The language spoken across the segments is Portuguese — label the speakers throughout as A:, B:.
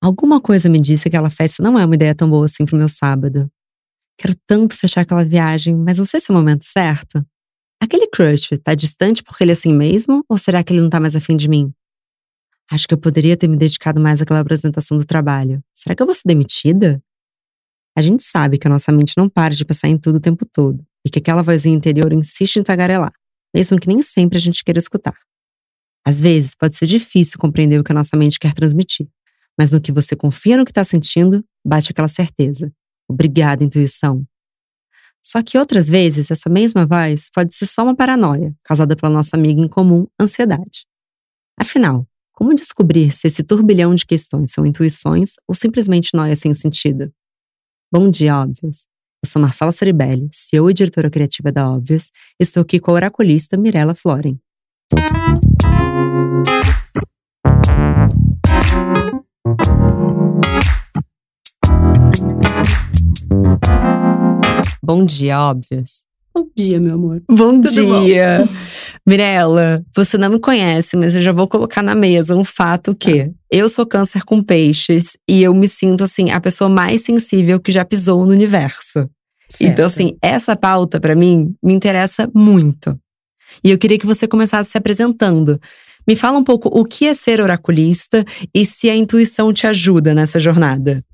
A: Alguma coisa me disse que aquela festa não é uma ideia tão boa assim pro meu sábado. Quero tanto fechar aquela viagem, mas não sei se é o momento certo. Aquele crush tá distante porque ele é assim mesmo? Ou será que ele não tá mais afim de mim? Acho que eu poderia ter me dedicado mais àquela apresentação do trabalho. Será que eu vou ser demitida? A gente sabe que a nossa mente não para de pensar em tudo o tempo todo e que aquela vozinha interior insiste em tagarelar, mesmo que nem sempre a gente queira escutar. Às vezes pode ser difícil compreender o que a nossa mente quer transmitir, mas no que você confia no que está sentindo, bate aquela certeza. Obrigada, intuição. Só que outras vezes, essa mesma voz pode ser só uma paranoia, causada pela nossa amiga em comum, ansiedade. Afinal, como descobrir se esse turbilhão de questões são intuições ou simplesmente noia sem sentido? Bom dia, óbvias. Eu sou Marcela Ceribelli, CEO e diretora criativa da Óbvias. Estou aqui com a oraculista Mirella Floren. Bom dia, óbvias.
B: Bom dia, meu amor.
A: Bom Tudo dia. Bom? Mirella, você não me conhece, mas eu já vou colocar na mesa um fato que ah. eu sou câncer com peixes e eu me sinto assim a pessoa mais sensível que já pisou no universo. Certo. Então assim, essa pauta para mim me interessa muito. E eu queria que você começasse se apresentando. Me fala um pouco o que é ser oraculista e se a intuição te ajuda nessa jornada.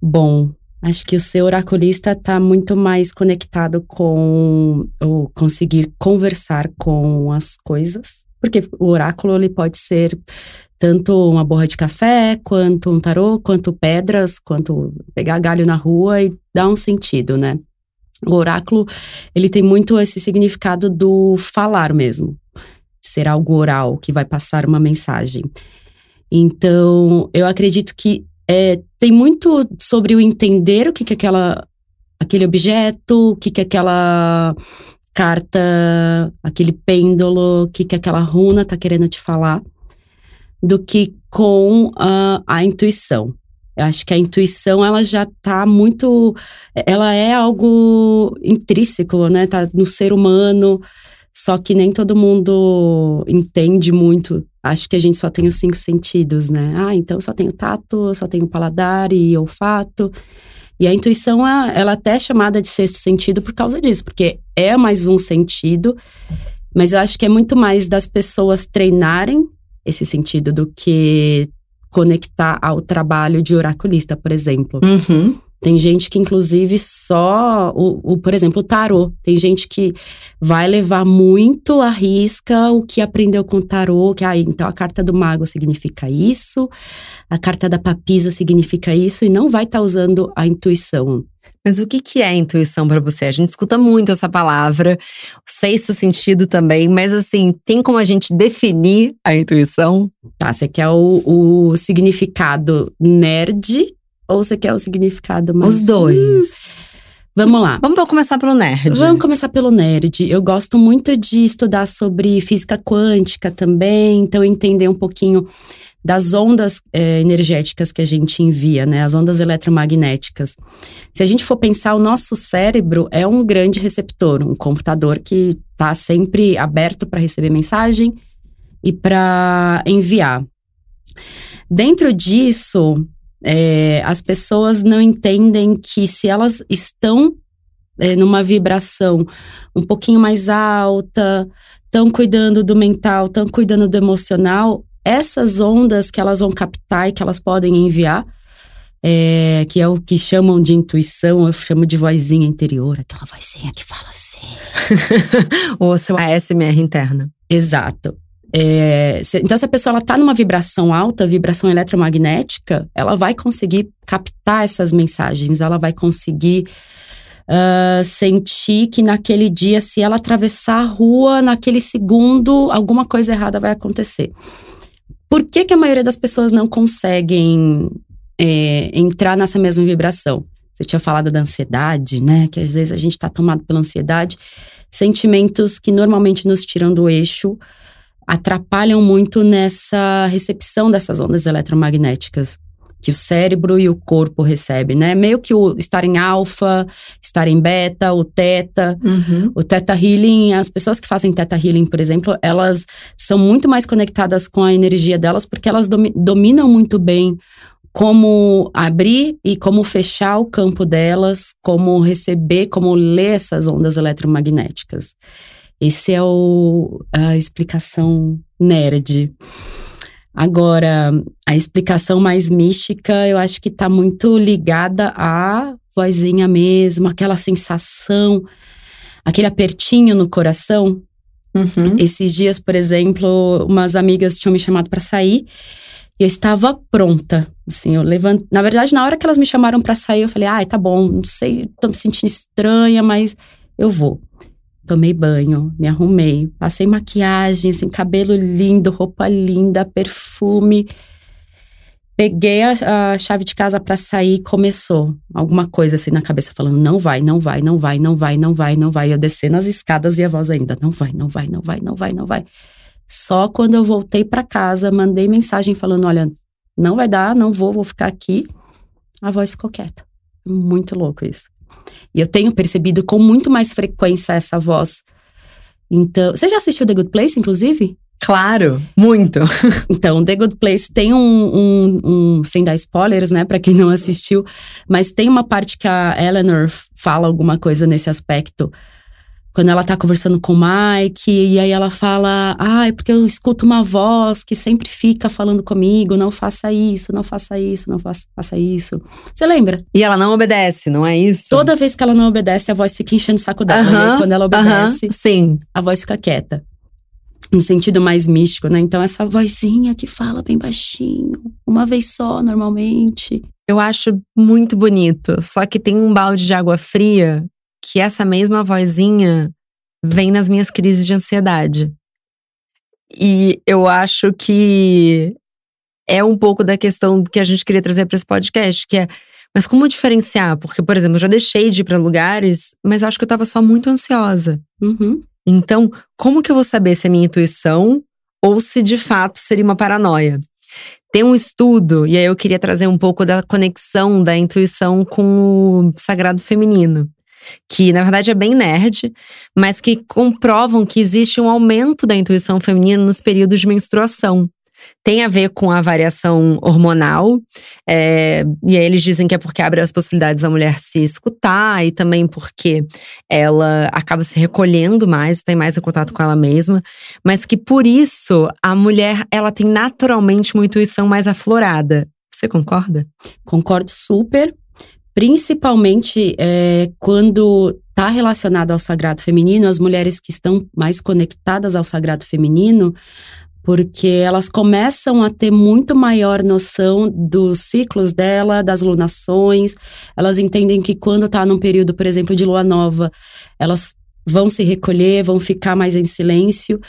B: Bom, acho que o ser oraculista está muito mais conectado com o conseguir conversar com as coisas, porque o oráculo ele pode ser tanto uma borra de café, quanto um tarô, quanto pedras, quanto pegar galho na rua e dar um sentido, né? O oráculo, ele tem muito esse significado do falar mesmo ser algo oral, que vai passar uma mensagem. Então, eu acredito que é, tem muito sobre o entender o que, que aquela, aquele objeto, o que, que aquela carta, aquele pêndulo, o que, que aquela runa está querendo te falar, do que com a, a intuição. Eu acho que a intuição, ela já está muito. Ela é algo intrínseco, né? Tá no ser humano. Só que nem todo mundo entende muito. Acho que a gente só tem os cinco sentidos, né? Ah, então só tenho tato, só tenho paladar e olfato. E a intuição, ela até é chamada de sexto sentido por causa disso, porque é mais um sentido, mas eu acho que é muito mais das pessoas treinarem esse sentido do que conectar ao trabalho de oraculista, por exemplo.
A: Uhum.
B: Tem gente que, inclusive, só. O, o, por exemplo, o tarô. Tem gente que vai levar muito à risca o que aprendeu com o tarô. Que, ah, então a carta do mago significa isso, a carta da papisa significa isso, e não vai estar tá usando a intuição.
A: Mas o que, que é intuição para você? A gente escuta muito essa palavra, o sexto sentido também, mas assim, tem como a gente definir a intuição?
B: Tá, você quer o, o significado nerd ou você quer o significado mais.
A: Os dois.
B: Vamos lá.
A: Vamos começar pelo nerd.
B: Vamos começar pelo nerd. Eu gosto muito de estudar sobre física quântica também, então entender um pouquinho das ondas é, energéticas que a gente envia, né? As ondas eletromagnéticas. Se a gente for pensar, o nosso cérebro é um grande receptor, um computador que está sempre aberto para receber mensagem e para enviar. Dentro disso, é, as pessoas não entendem que se elas estão é, numa vibração um pouquinho mais alta, estão cuidando do mental, estão cuidando do emocional, essas ondas que elas vão captar e que elas podem enviar, é, que é o que chamam de intuição, eu chamo de vozinha interior, aquela vozinha que fala assim.
A: Ou seu ASMR interna.
B: Exato. É, se, então, se a pessoa está numa vibração alta, vibração eletromagnética, ela vai conseguir captar essas mensagens, ela vai conseguir uh, sentir que naquele dia, se ela atravessar a rua, naquele segundo, alguma coisa errada vai acontecer. Por que, que a maioria das pessoas não conseguem é, entrar nessa mesma vibração? Você tinha falado da ansiedade, né? Que às vezes a gente está tomado pela ansiedade. Sentimentos que normalmente nos tiram do eixo atrapalham muito nessa recepção dessas ondas eletromagnéticas que o cérebro e o corpo recebem, né? Meio que o estar em alfa, estar em beta, o teta, uhum. o teta healing, as pessoas que fazem teta healing, por exemplo, elas são muito mais conectadas com a energia delas porque elas dominam muito bem como abrir e como fechar o campo delas, como receber, como ler essas ondas eletromagnéticas. Esse é o, a explicação nerd. Agora, a explicação mais mística, eu acho que está muito ligada à vozinha mesmo, aquela sensação, aquele apertinho no coração. Uhum. Esses dias, por exemplo, umas amigas tinham me chamado para sair e eu estava pronta. Assim, eu levanto. Na verdade, na hora que elas me chamaram para sair, eu falei: ai, tá bom, não sei, tô me sentindo estranha, mas eu vou. Tomei banho, me arrumei, passei maquiagem, assim, cabelo lindo, roupa linda, perfume. Peguei a, a chave de casa para sair, começou alguma coisa assim na cabeça, falando: não vai, não vai, não vai, não vai, não vai, não vai. Eu descendo as escadas e a voz ainda: não vai, não vai, não vai, não vai, não vai. Só quando eu voltei para casa, mandei mensagem falando: olha, não vai dar, não vou, vou ficar aqui. A voz ficou quieta. Muito louco isso. E eu tenho percebido com muito mais frequência essa voz. Então, você já assistiu The Good Place, inclusive?
A: Claro, muito.
B: então, The Good Place tem um, um, um, sem dar spoilers, né, para quem não assistiu, mas tem uma parte que a Eleanor fala alguma coisa nesse aspecto quando ela tá conversando com o Mike, e aí ela fala: Ah, é porque eu escuto uma voz que sempre fica falando comigo, não faça isso, não faça isso, não faça, faça isso. Você lembra?
A: E ela não obedece, não é isso?
B: Toda vez que ela não obedece, a voz fica enchendo o saco dela. Uh -huh, quando ela obedece, uh -huh,
A: sim.
B: a voz fica quieta. No sentido mais místico, né? Então, essa vozinha que fala bem baixinho, uma vez só, normalmente.
A: Eu acho muito bonito. Só que tem um balde de água fria que essa mesma vozinha vem nas minhas crises de ansiedade. E eu acho que é um pouco da questão que a gente queria trazer para esse podcast, que é mas como diferenciar? Porque, por exemplo, eu já deixei de ir para lugares, mas acho que eu estava só muito ansiosa.
B: Uhum.
A: Então, como que eu vou saber se é minha intuição ou se de fato seria uma paranoia? Tem um estudo, e aí eu queria trazer um pouco da conexão da intuição com o sagrado feminino que na verdade é bem nerd, mas que comprovam que existe um aumento da intuição feminina nos períodos de menstruação. Tem a ver com a variação hormonal, é, e aí eles dizem que é porque abre as possibilidades da mulher se escutar, e também porque ela acaba se recolhendo mais, tem mais em contato com ela mesma, mas que por isso a mulher ela tem naturalmente uma intuição mais aflorada. Você concorda?
B: Concordo super principalmente é, quando está relacionado ao sagrado feminino, as mulheres que estão mais conectadas ao sagrado feminino, porque elas começam a ter muito maior noção dos ciclos dela, das lunações. Elas entendem que quando está num período, por exemplo, de lua nova, elas vão se recolher, vão ficar mais em silêncio.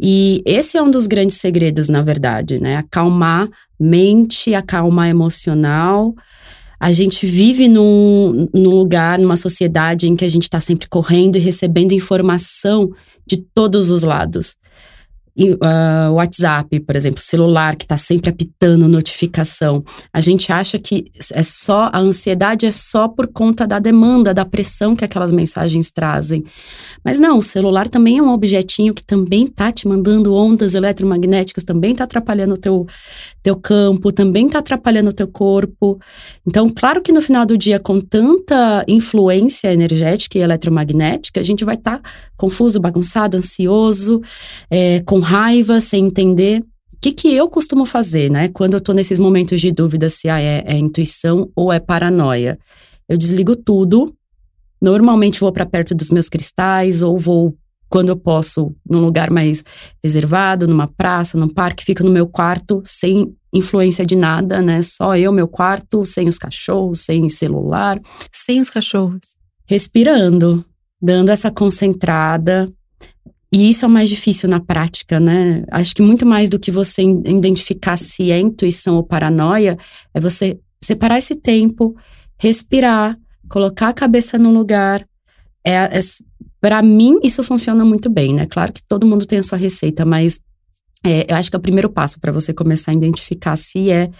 B: E esse é um dos grandes segredos, na verdade, né? Acalmar mente, acalmar emocional a gente vive num, num lugar, numa sociedade em que a gente está sempre correndo e recebendo informação de todos os lados uh, WhatsApp, por exemplo, celular que está sempre apitando notificação. A gente acha que é só a ansiedade é só por conta da demanda, da pressão que aquelas mensagens trazem. Mas não, o celular também é um objetinho que também está te mandando ondas eletromagnéticas, também está atrapalhando o teu, teu campo, também está atrapalhando o teu corpo. Então, claro que no final do dia, com tanta influência energética e eletromagnética, a gente vai estar tá confuso, bagunçado, ansioso, é, com raiva, sem entender. O que, que eu costumo fazer, né? Quando eu tô nesses momentos de dúvida se ah, é, é intuição ou é paranoia. Eu desligo tudo. Normalmente vou para perto dos meus cristais ou vou quando eu posso, num lugar mais reservado, numa praça, num parque, fico no meu quarto sem influência de nada, né? Só eu, meu quarto, sem os cachorros, sem celular.
A: Sem os cachorros.
B: Respirando, dando essa concentrada, e isso é o mais difícil na prática, né? Acho que muito mais do que você identificar se é intuição ou paranoia, é você separar esse tempo, respirar, colocar a cabeça no lugar. É, é para mim, isso funciona muito bem, né? Claro que todo mundo tem a sua receita, mas é, eu acho que é o primeiro passo para você começar a identificar se é,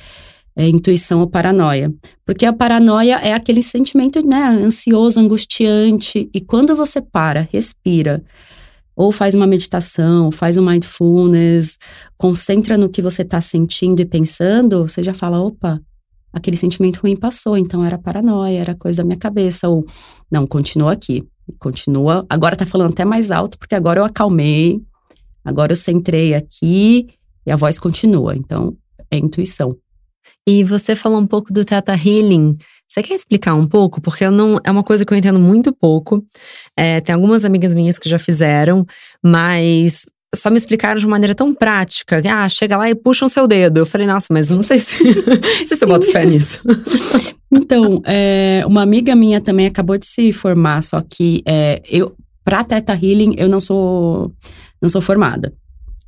B: é, intuição ou paranoia. Porque a paranoia é aquele sentimento, né, ansioso, angustiante. E quando você para, respira, ou faz uma meditação, faz um mindfulness, concentra no que você está sentindo e pensando, você já fala: opa, aquele sentimento ruim passou. Então era paranoia, era coisa da minha cabeça. Ou, não, continua aqui. Continua. Agora tá falando até mais alto, porque agora eu acalmei. Agora eu centrei aqui e a voz continua. Então, é intuição.
A: E você falou um pouco do Teta Healing. Você quer explicar um pouco? Porque eu não é uma coisa que eu entendo muito pouco. É, tem algumas amigas minhas que já fizeram, mas só me explicaram de maneira tão prática. Ah, chega lá e puxa o seu dedo. Eu falei, nossa, mas não sei se, se eu boto fé nisso.
B: Então, é, uma amiga minha também acabou de se formar, só que é, eu, pra Teta Healing, eu não sou, não sou formada.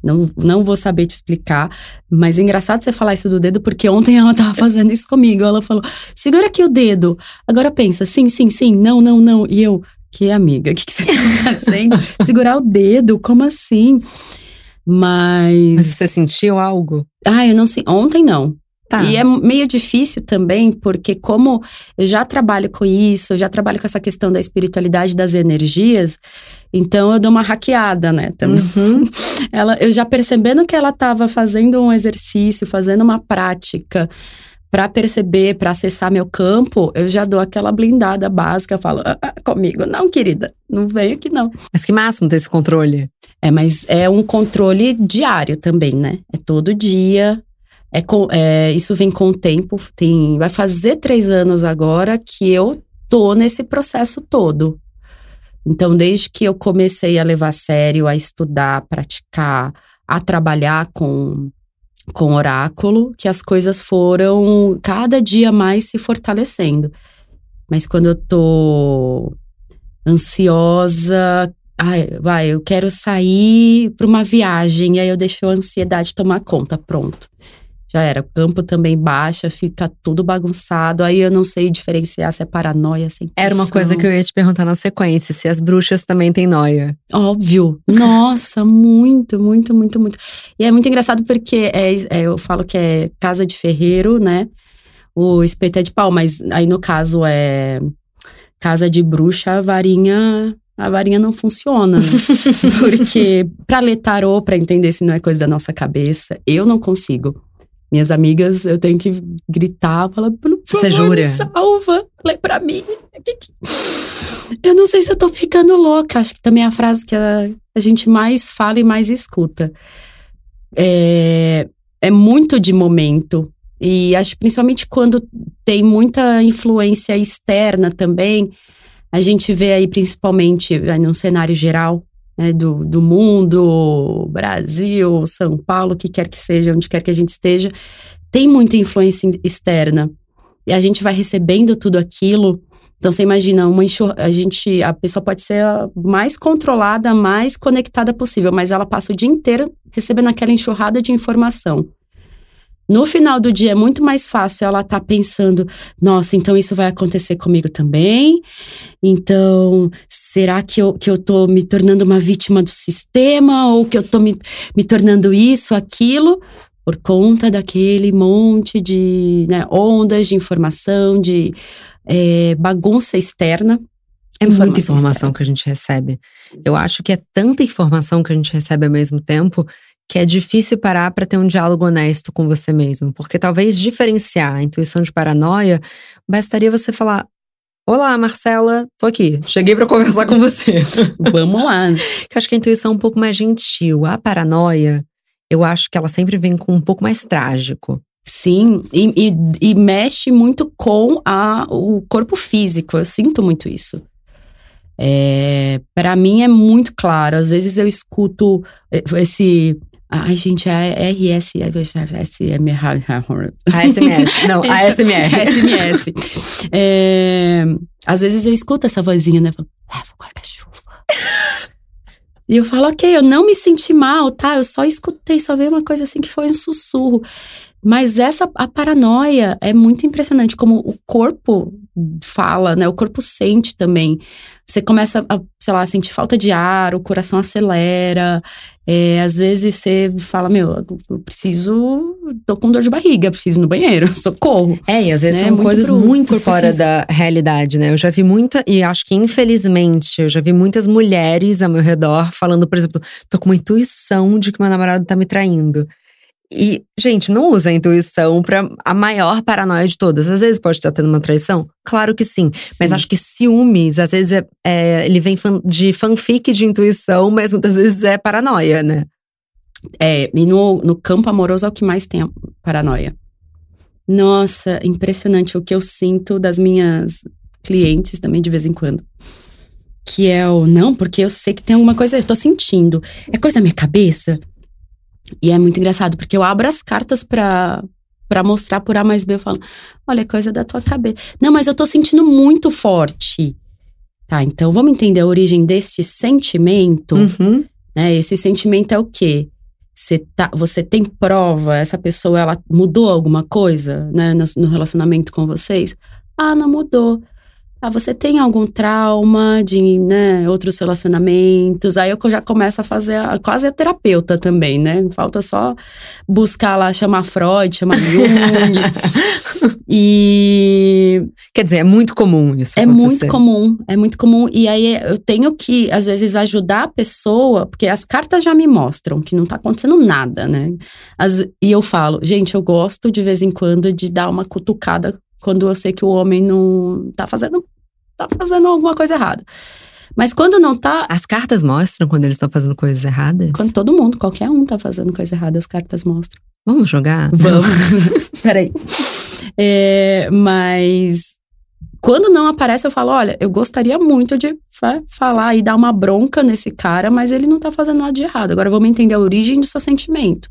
B: Não, não vou saber te explicar, mas é engraçado você falar isso do dedo, porque ontem ela tava fazendo isso comigo. Ela falou: segura aqui o dedo. Agora pensa, sim, sim, sim, não, não, não. E eu, que amiga, o que, que você tá fazendo? Segurar o dedo, como assim? Mas.
A: Mas você sentiu algo?
B: Ah, eu não sei. Ontem não. Tá. E é meio difícil também, porque como eu já trabalho com isso, eu já trabalho com essa questão da espiritualidade das energias, então eu dou uma hackeada, né? Então, uhum. ela, eu já percebendo que ela estava fazendo um exercício, fazendo uma prática para perceber, para acessar meu campo, eu já dou aquela blindada básica, falo, ah, ah, comigo, não, querida, não vem aqui não.
A: Mas que máximo ter esse controle?
B: É, mas é um controle diário também, né? É todo dia. É, com, é isso vem com o tempo. Tem, vai fazer três anos agora que eu tô nesse processo todo. Então, desde que eu comecei a levar a sério, a estudar, a praticar, a trabalhar com com oráculo, que as coisas foram cada dia mais se fortalecendo. Mas quando eu tô ansiosa, ai, vai, eu quero sair para uma viagem, aí eu deixo a ansiedade tomar conta, pronto já era. O campo também baixa, fica tudo bagunçado. Aí eu não sei diferenciar se é paranoia, se é
A: Era uma coisa que eu ia te perguntar na sequência, se as bruxas também têm noia.
B: Óbvio. Nossa, muito, muito, muito, muito. E é muito engraçado porque é, é, eu falo que é casa de ferreiro, né? O espeto é de pau, mas aí no caso é casa de bruxa, a varinha a varinha não funciona. Né? Porque para ler tarô, para entender se não é coisa da nossa cabeça, eu não consigo. Minhas amigas, eu tenho que gritar, falar, por favor, jura? me salva, lê pra mim. Eu não sei se eu tô ficando louca. Acho que também é a frase que a, a gente mais fala e mais escuta. É, é muito de momento. E acho principalmente quando tem muita influência externa também, a gente vê aí principalmente no cenário geral, né, do, do mundo, Brasil, São Paulo, que quer que seja, onde quer que a gente esteja, tem muita influência externa. E a gente vai recebendo tudo aquilo. Então você imagina, uma enxur... a gente, a pessoa pode ser a mais controlada, mais conectada possível, mas ela passa o dia inteiro recebendo aquela enxurrada de informação. No final do dia é muito mais fácil ela estar tá pensando: nossa, então isso vai acontecer comigo também. Então, será que eu, que eu tô me tornando uma vítima do sistema? Ou que eu tô me, me tornando isso, aquilo? Por conta daquele monte de né, ondas de informação, de é, bagunça externa.
A: É muita informação externa. que a gente recebe. Eu acho que é tanta informação que a gente recebe ao mesmo tempo que é difícil parar para ter um diálogo honesto com você mesmo, porque talvez diferenciar a intuição de paranoia bastaria você falar: Olá, Marcela, tô aqui. Cheguei para conversar com você.
B: Vamos lá.
A: Que acho que a intuição é um pouco mais gentil. A paranoia, eu acho que ela sempre vem com um pouco mais trágico.
B: Sim, e, e, e mexe muito com a, o corpo físico. Eu sinto muito isso. É, para mim é muito claro. Às vezes eu escuto esse Ai, gente, é RS, SM,
A: ASMS, não, ASMR.
B: ASMS. É, às vezes eu escuto essa vozinha, né? Falo, leva o guarda-chuva. e eu falo, ok, eu não me senti mal, tá? Eu só escutei, só veio uma coisa assim que foi um sussurro. Mas essa a paranoia é muito impressionante como o corpo fala, né? O corpo sente também. Você começa a, sei lá, sentir falta de ar, o coração acelera. É, às vezes você fala, meu, eu preciso, tô com dor de barriga, preciso ir no banheiro, socorro.
A: É, e às vezes né? são muito coisas muito fora físico. da realidade, né? Eu já vi muita, e acho que infelizmente, eu já vi muitas mulheres ao meu redor falando, por exemplo, tô com uma intuição de que meu namorado tá me traindo. E, gente, não usa a intuição pra a maior paranoia de todas. Às vezes pode estar tendo uma traição? Claro que sim. sim. Mas acho que ciúmes, às vezes, é, é, ele vem de fanfic de intuição, mas muitas vezes é paranoia, né?
B: É, e no, no campo amoroso é o que mais tem a paranoia. Nossa, impressionante o que eu sinto das minhas clientes também de vez em quando. Que é o não, porque eu sei que tem alguma coisa, eu tô sentindo. É coisa da minha cabeça? E é muito engraçado, porque eu abro as cartas pra, pra mostrar por A mais B. Eu falo, olha, é coisa da tua cabeça. Não, mas eu tô sentindo muito forte. Tá, então vamos entender a origem desse sentimento.
A: Uhum.
B: Né? Esse sentimento é o quê? Você, tá, você tem prova, essa pessoa ela mudou alguma coisa né, no, no relacionamento com vocês? Ah, não mudou. Ah, você tem algum trauma de né, outros relacionamentos? Aí eu já começo a fazer a, quase a terapeuta também, né? Falta só buscar lá, chamar Freud, chamar Jung. e.
A: Quer dizer, é muito comum isso.
B: É acontecer. muito comum, é muito comum. E aí eu tenho que, às vezes, ajudar a pessoa, porque as cartas já me mostram que não tá acontecendo nada, né? As, e eu falo, gente, eu gosto de vez em quando de dar uma cutucada quando eu sei que o homem não tá fazendo, tá fazendo alguma coisa errada. Mas quando não tá.
A: As cartas mostram quando eles estão fazendo coisas erradas?
B: Quando todo mundo, qualquer um tá fazendo coisa errada, as cartas mostram.
A: Vamos jogar?
B: Vamos. Peraí. É, mas quando não aparece, eu falo: olha, eu gostaria muito de falar e dar uma bronca nesse cara, mas ele não tá fazendo nada de errado. Agora vamos entender a origem do seu sentimento.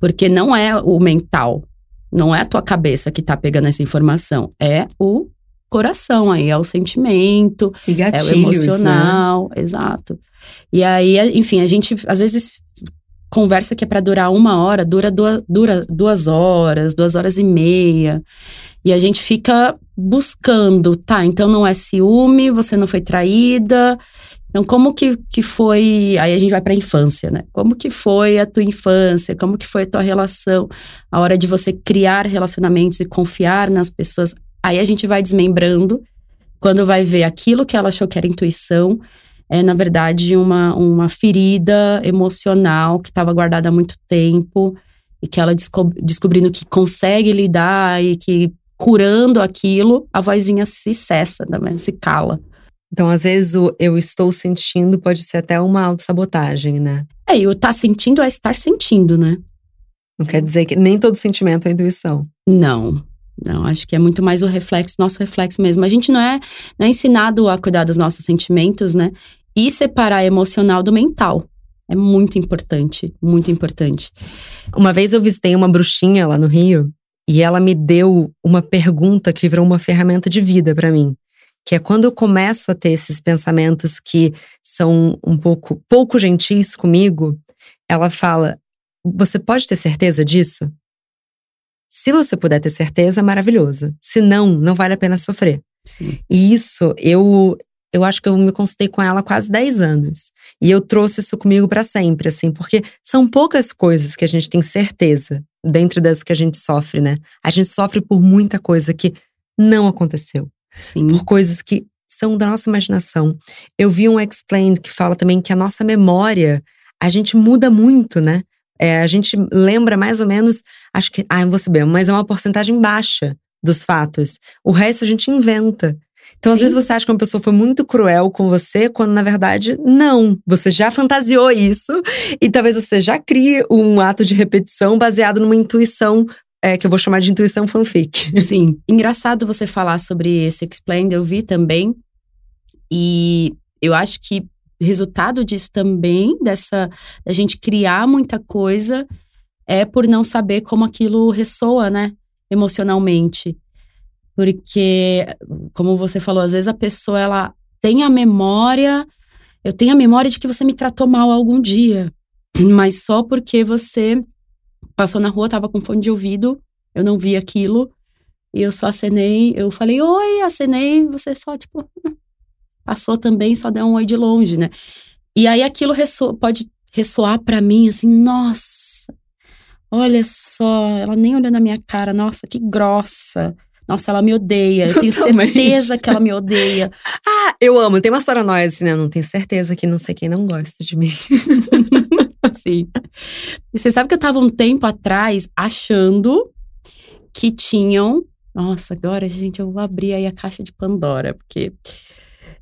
B: Porque não é o mental, não é a tua cabeça que tá pegando essa informação, é o coração aí, é o sentimento,
A: gatilhos,
B: é o emocional, né? exato. E aí, enfim, a gente às vezes conversa que é para durar uma hora, dura duas, dura duas horas, duas horas e meia. E a gente fica buscando, tá? Então não é ciúme, você não foi traída, então, como que, que foi. Aí a gente vai para a infância, né? Como que foi a tua infância? Como que foi a tua relação? A hora de você criar relacionamentos e confiar nas pessoas. Aí a gente vai desmembrando. Quando vai ver aquilo que ela achou que era intuição, é, na verdade, uma, uma ferida emocional que estava guardada há muito tempo e que ela descob descobrindo que consegue lidar e que curando aquilo, a vozinha se cessa, né? se cala.
A: Então, às vezes, o eu estou sentindo pode ser até uma autossabotagem, né?
B: É, e o tá sentindo é estar sentindo, né?
A: Não quer dizer que nem todo sentimento é intuição.
B: Não. Não, acho que é muito mais o reflexo, nosso reflexo mesmo. A gente não é, não é ensinado a cuidar dos nossos sentimentos, né? E separar emocional do mental. É muito importante, muito importante.
A: Uma vez eu visitei uma bruxinha lá no Rio e ela me deu uma pergunta que virou uma ferramenta de vida para mim que é quando eu começo a ter esses pensamentos que são um pouco pouco gentis comigo, ela fala: "Você pode ter certeza disso?" Se você puder ter certeza, maravilhoso. Se não, não vale a pena sofrer.
B: Sim.
A: E isso eu eu acho que eu me consultei com ela há quase 10 anos. E eu trouxe isso comigo para sempre, assim, porque são poucas coisas que a gente tem certeza dentro das que a gente sofre, né? A gente sofre por muita coisa que não aconteceu.
B: Sim.
A: por coisas que são da nossa imaginação. Eu vi um Explained que fala também que a nossa memória, a gente muda muito, né? É, a gente lembra mais ou menos, acho que, ah, eu vou saber, mas é uma porcentagem baixa dos fatos. O resto a gente inventa. Então, Sim. às vezes você acha que uma pessoa foi muito cruel com você, quando na verdade, não. Você já fantasiou isso e talvez você já crie um ato de repetição baseado numa intuição é, que eu vou chamar de intuição fanfic.
B: Sim. Engraçado você falar sobre esse Explained, eu vi também. E eu acho que resultado disso também, dessa da gente criar muita coisa, é por não saber como aquilo ressoa, né? Emocionalmente. Porque, como você falou, às vezes a pessoa ela tem a memória, eu tenho a memória de que você me tratou mal algum dia, mas só porque você passou na rua, tava com fone de ouvido, eu não vi aquilo. E eu só acenei, eu falei, oi, acenei, você só, tipo, passou também, só deu um oi de longe, né? E aí aquilo ressoa, pode ressoar para mim, assim, nossa, olha só, ela nem olhou na minha cara, nossa, que grossa. Nossa, ela me odeia. Eu tenho certeza que ela me odeia.
A: ah, eu amo. Tem umas paranoias assim, né? Não tenho certeza que não sei quem não gosta de mim.
B: assim. E você sabe que eu tava um tempo atrás achando que tinham. Nossa, agora, gente, eu vou abrir aí a caixa de Pandora, porque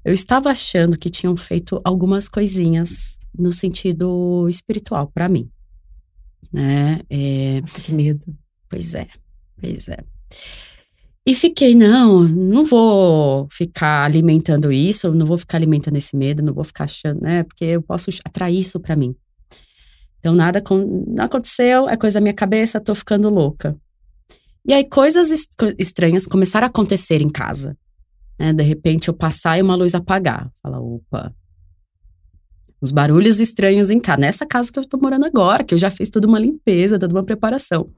B: eu estava achando que tinham feito algumas coisinhas no sentido espiritual para mim. Né?
A: É... Nossa, que medo.
B: Pois é, pois é. E fiquei, não, não vou ficar alimentando isso, não vou ficar alimentando esse medo, não vou ficar achando, né? Porque eu posso atrair isso para mim. Então, nada não aconteceu, é coisa da minha cabeça, tô ficando louca. E aí, coisas estranhas começaram a acontecer em casa. Né? De repente, eu passar e uma luz apagar. Fala, opa. Os barulhos estranhos em casa. Nessa casa que eu tô morando agora, que eu já fiz toda uma limpeza, toda uma preparação.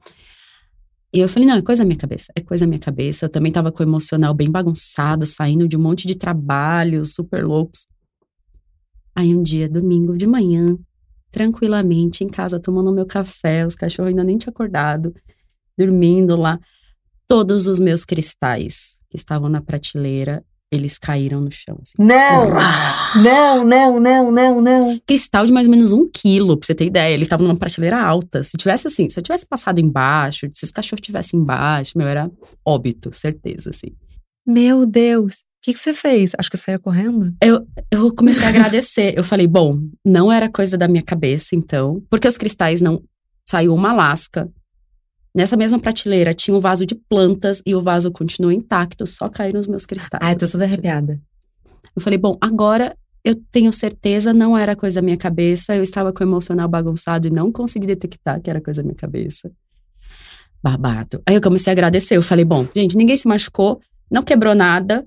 B: E eu falei, não, é coisa da minha cabeça, é coisa da minha cabeça. Eu também tava com o emocional bem bagunçado, saindo de um monte de trabalhos super loucos. Aí um dia, domingo de manhã, tranquilamente, em casa, tomando meu café, os cachorros ainda nem tinham acordado, dormindo lá. Todos os meus cristais que estavam na prateleira, eles caíram no chão. Assim.
A: Não! Não, não, não, não, não.
B: Cristal de mais ou menos um quilo, pra você ter ideia. Eles estavam numa prateleira alta. Se tivesse assim, se eu tivesse passado embaixo, se os cachorros estivessem embaixo, meu, era óbito, certeza, assim.
A: Meu Deus. O que, que você fez? Acho que eu saía correndo.
B: Eu, eu comecei a agradecer. Eu falei, bom, não era coisa da minha cabeça, então. Porque os cristais não. Saiu uma lasca, Nessa mesma prateleira tinha um vaso de plantas e o vaso continuou intacto, só caíram os meus cristais.
A: Ai, tô toda arrepiada.
B: Eu falei, bom, agora eu tenho certeza, não era coisa da minha cabeça, eu estava com o emocional bagunçado e não consegui detectar que era coisa da minha cabeça. Babado. Aí eu comecei a agradecer, eu falei, bom, gente, ninguém se machucou, não quebrou nada,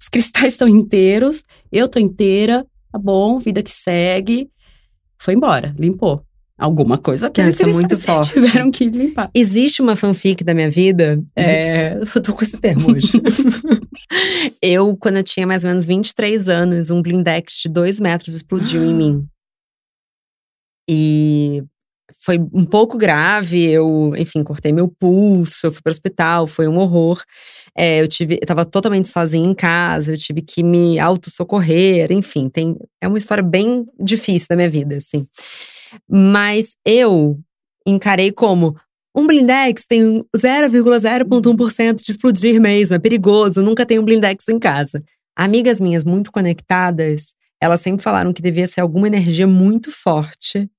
B: os cristais estão inteiros, eu tô inteira, tá bom, vida que segue. Foi embora, limpou alguma coisa que
A: eles muito forte.
B: tiveram que limpar.
A: Existe uma fanfic da minha vida, é, eu tô com esse termo hoje. eu, quando eu tinha mais ou menos 23 anos, um blindex de 2 metros explodiu em mim. E foi um pouco grave, eu, enfim, cortei meu pulso, eu fui pro hospital, foi um horror. É, eu tive, eu tava totalmente sozinha em casa, eu tive que me auto-socorrer, enfim, tem, é uma história bem difícil da minha vida, assim. Mas eu encarei como um blindex tem 0,0,1% de explodir mesmo, é perigoso, nunca tem um blindex em casa. Amigas minhas muito conectadas, elas sempre falaram que devia ser alguma energia muito forte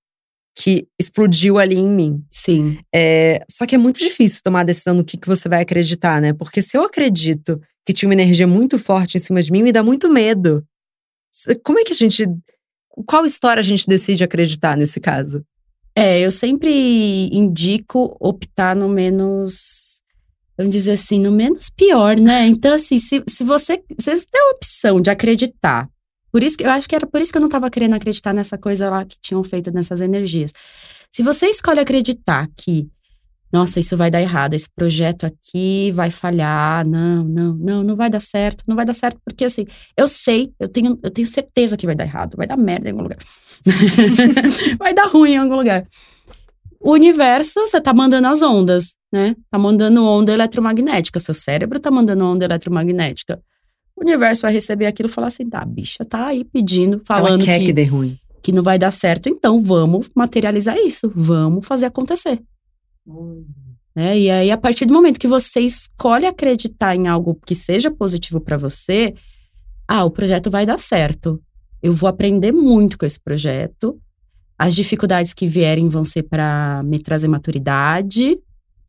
A: que explodiu ali em mim.
B: Sim.
A: É, só que é muito difícil tomar a decisão no que, que você vai acreditar, né? Porque se eu acredito que tinha uma energia muito forte em cima de mim, me dá muito medo. Como é que a gente qual história a gente decide acreditar nesse caso?
B: É, eu sempre indico optar no menos. Vamos dizer assim, no menos pior, né? Então, assim, se, se você, você tem a opção de acreditar. Por isso que eu acho que era por isso que eu não estava querendo acreditar nessa coisa lá que tinham feito nessas energias. Se você escolhe acreditar que nossa, isso vai dar errado, esse projeto aqui vai falhar, não, não, não, não vai dar certo, não vai dar certo, porque assim, eu sei, eu tenho, eu tenho certeza que vai dar errado, vai dar merda em algum lugar. vai dar ruim em algum lugar. O universo, você tá mandando as ondas, né? Tá mandando onda eletromagnética, seu cérebro tá mandando onda eletromagnética. O universo vai receber aquilo e falar assim, tá, bicha tá aí pedindo, falando
A: Ela quer
B: que,
A: que dê ruim.
B: Que não vai dar certo, então vamos materializar isso, vamos fazer acontecer. Né? E aí, a partir do momento que você escolhe acreditar em algo que seja positivo para você, ah, o projeto vai dar certo. Eu vou aprender muito com esse projeto. As dificuldades que vierem vão ser para me trazer maturidade.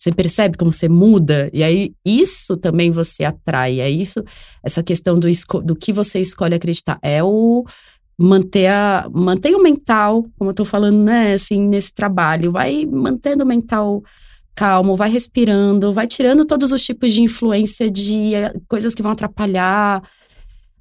B: Você percebe como você muda? E aí, isso também você atrai. É isso, essa questão do, do que você escolhe acreditar. É o manter, a, manter o mental, como eu tô falando, né, assim, nesse trabalho, vai mantendo o mental calmo, vai respirando, vai tirando todos os tipos de influência de eh, coisas que vão atrapalhar.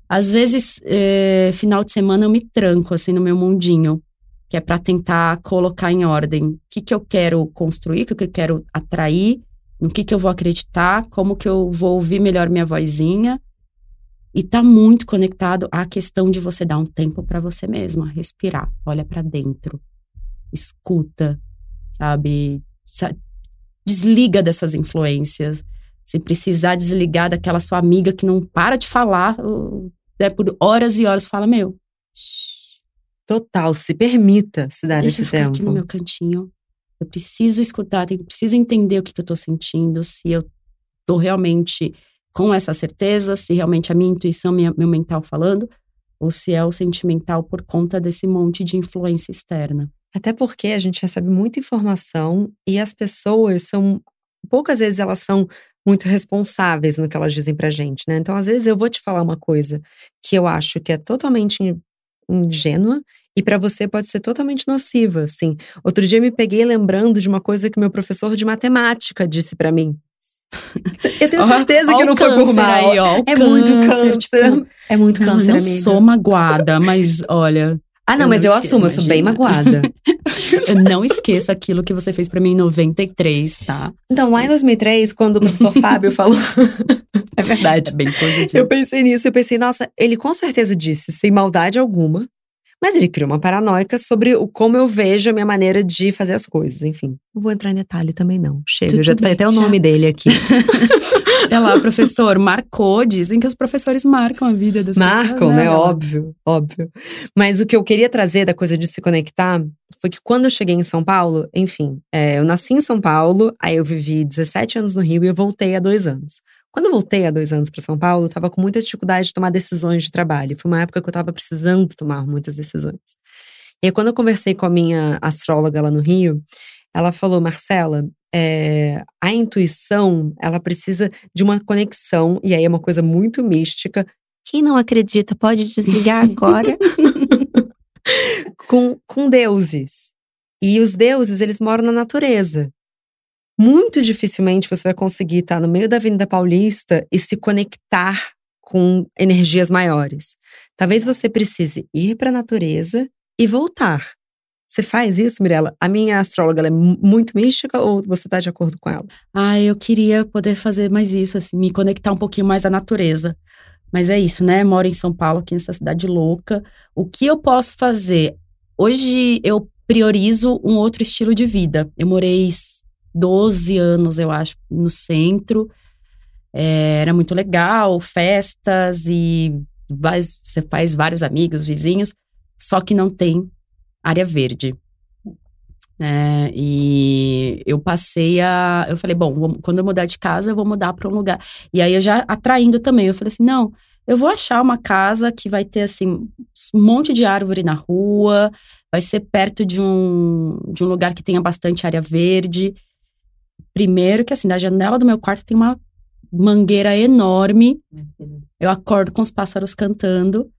B: Às vezes, eh, final de semana eu me tranco, assim, no meu mundinho, que é para tentar colocar em ordem o que, que eu quero construir, o que, que eu quero atrair, no que, que eu vou acreditar, como que eu vou ouvir melhor minha vozinha e tá muito conectado à questão de você dar um tempo para você mesma, respirar, olha para dentro, escuta, sabe? Desliga dessas influências. Se precisar desligar daquela sua amiga que não para de falar né, por horas e horas, fala: Meu,
A: Total, se permita se dar
B: Deixa
A: esse
B: eu ficar
A: tempo.
B: aqui no meu cantinho. Eu preciso escutar, tenho- preciso entender o que, que eu tô sentindo, se eu tô realmente com essa certeza, se realmente a minha intuição, minha, meu mental falando, ou se é o sentimental por conta desse monte de influência externa.
A: Até porque a gente recebe muita informação e as pessoas são. Poucas vezes elas são muito responsáveis no que elas dizem pra gente, né? Então, às vezes, eu vou te falar uma coisa que eu acho que é totalmente in- ingênua e pra você pode ser totalmente nociva, assim. Outro dia me peguei lembrando de uma coisa que meu professor de matemática disse pra mim. Eu tenho certeza
B: ó
A: que não foi por mal.
B: aí,
A: é muito
B: câncer, tipo,
A: é muito
B: Não,
A: câncer,
B: eu
A: amiga.
B: sou magoada, mas olha,
A: Ah, não,
B: eu
A: mas
B: não
A: eu assumo, eu sou bem
B: imagina.
A: magoada.
B: eu não esqueço aquilo que você fez pra mim em 93, tá?
A: Então, lá em 2003, quando o professor Fábio falou. é verdade.
B: É bem positivo.
A: Eu pensei nisso, eu pensei, nossa, ele com certeza disse, sem maldade alguma, mas ele criou uma paranoica sobre o como eu vejo a minha maneira de fazer as coisas, enfim. Não vou entrar em detalhe também, não. Chega,
B: Tudo
A: eu já falei até o
B: já.
A: nome dele aqui.
B: Olha lá, professor, marcou. Dizem que os professores marcam a vida das pessoas.
A: Marcam, né?
B: Bela?
A: Óbvio, óbvio. Mas o que eu queria trazer da coisa de se conectar foi que quando eu cheguei em São Paulo, enfim, é, eu nasci em São Paulo, aí eu vivi 17 anos no Rio e eu voltei há dois anos. Quando eu voltei há dois anos para São Paulo, eu tava com muita dificuldade de tomar decisões de trabalho. Foi uma época que eu tava precisando tomar muitas decisões. E aí, quando eu conversei com a minha astróloga lá no Rio, ela falou, Marcela, é, a intuição, ela precisa de uma conexão, e aí é uma coisa muito mística. Quem não acredita pode desligar agora. com, com deuses. E os deuses, eles moram na natureza. Muito dificilmente você vai conseguir estar no meio da Avenida Paulista e se conectar com energias maiores. Talvez você precise ir para a natureza e voltar. Você faz isso, Mirella? A minha astróloga é mu- muito mística ou você está de acordo com ela?
B: Ah, eu queria poder fazer mais isso, assim, me conectar um pouquinho mais à natureza. Mas é isso, né? Moro em São Paulo, aqui nessa cidade louca. O que eu posso fazer? Hoje eu priorizo um outro estilo de vida. Eu morei 12 anos, eu acho, no centro. É, era muito legal, festas e você faz vários amigos, vizinhos, só que não tem área verde. né? e eu passei a. Eu falei, bom, vou- quando eu mudar de casa, eu vou mudar para um lugar. E aí eu já atraindo também. Eu falei assim: não, eu vou achar uma casa que vai ter, assim, um monte de árvore na rua, vai ser perto de um, de um lugar que tenha bastante área verde. Primeiro, que assim, na janela do meu quarto tem uma mangueira enorme. Eu acordo com os pássaros cantando.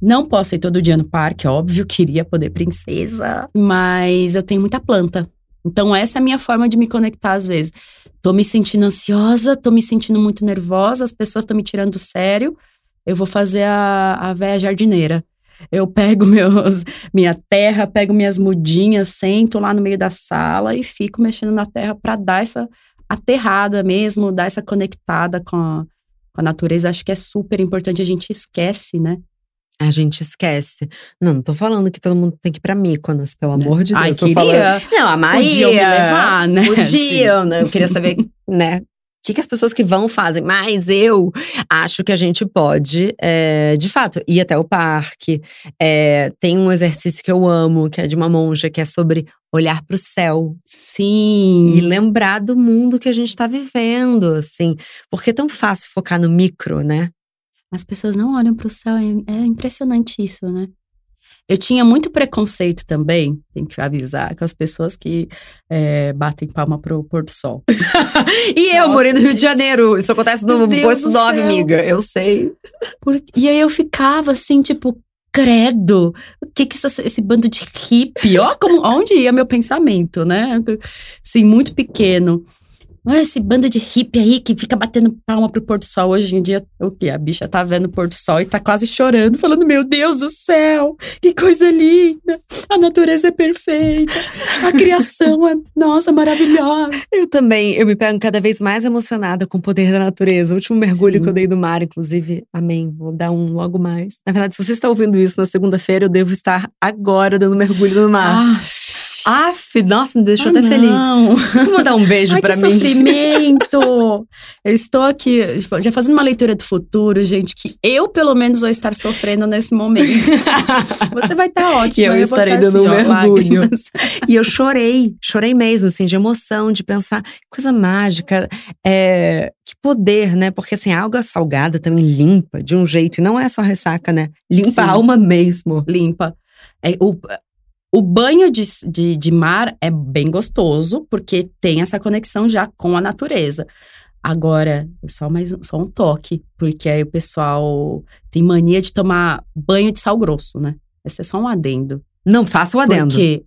B: Não posso ir todo dia no parque, óbvio, queria poder princesa, mas eu tenho muita planta. Então, essa é a minha forma de me conectar às vezes. Tô me sentindo ansiosa, tô me sentindo muito nervosa, as pessoas estão me tirando do sério. Eu vou fazer a, a véia jardineira. Eu pego meus, minha terra, pego minhas mudinhas, sento lá no meio da sala e fico mexendo na terra para dar essa aterrada mesmo, dar essa conectada com a, com a natureza. Acho que é super importante. A gente esquece, né?
A: A gente esquece. Não, não tô falando que todo mundo tem que ir pra Mykonos, pelo amor de Deus.
B: Ai,
A: tô
B: queria.
A: falando. Não, a Maria.
B: Podiam me levar, né?
A: Podiam, né? Eu queria saber, né? O que, que as pessoas que vão fazem? Mas eu acho que a gente pode, é, de fato, ir até o parque. É, tem um exercício que eu amo, que é de uma monja, que é sobre olhar para o céu
B: Sim.
A: e lembrar do mundo que a gente está vivendo, assim. Porque é tão fácil focar no micro, né?
B: As pessoas não olham para o céu, é é impressionante isso, né? Eu tinha muito preconceito também, tem que avisar, com as pessoas que é, batem palma pro pôr do sol.
A: e eu
B: Nossa,
A: morei no Rio de. Janeiro. Isso acontece no
B: Meu
A: posto
B: do
A: 9,
B: céu.
A: amiga. Eu sei.
B: Por- E aí eu ficava assim, tipo, credo, o que que essa- esse bando de hippie, ó como, onde ia meu pensamento, né? Assim, muito pequeno. Olha esse bando de hippie aí que fica batendo palma pro pôr do sol. Hoje em dia, o quê? A bicha tá vendo o pôr do sol e tá quase chorando, falando, meu Deus do céu, que coisa linda, a natureza é perfeita, a criação é, nossa, maravilhosa.
A: Eu também, eu me pego cada vez mais emocionada com o poder da natureza. O último mergulho
B: Sim.
A: que eu dei no mar, inclusive, amém, vou dar um logo mais. Na verdade, se você está ouvindo isso na segunda-feira, eu devo estar agora dando mergulho no mar.
B: Ah,
A: Aff, nossa, me deixou
B: Ah,
A: até feliz.
B: não.
A: Vou mandar um beijo
B: Ai,
A: pra
B: que
A: mim.
B: sofrimento! eu estou aqui, já fazendo uma leitura do futuro, gente, que eu, pelo menos, vou estar sofrendo nesse momento. Você vai estar ótima.
A: E eu
B: vou
A: estarei
B: estar
A: dando um
B: assim, ó,
A: mergulho.
B: lágrimas.
A: E eu chorei, chorei mesmo, assim, de emoção, de pensar, coisa mágica, é, que poder, né? Porque assim, a água salgada também limpa de um jeito, e não é só ressaca, né? Limpa
B: Sim.
A: a alma mesmo.
B: Limpa. É, o, o banho de, de, de mar é bem gostoso, porque tem essa conexão já com a natureza. Agora, só mais só um toque, porque aí o pessoal tem mania de tomar banho de sal grosso, né? Esse é só um adendo.
A: Não faça o adendo.
B: Porque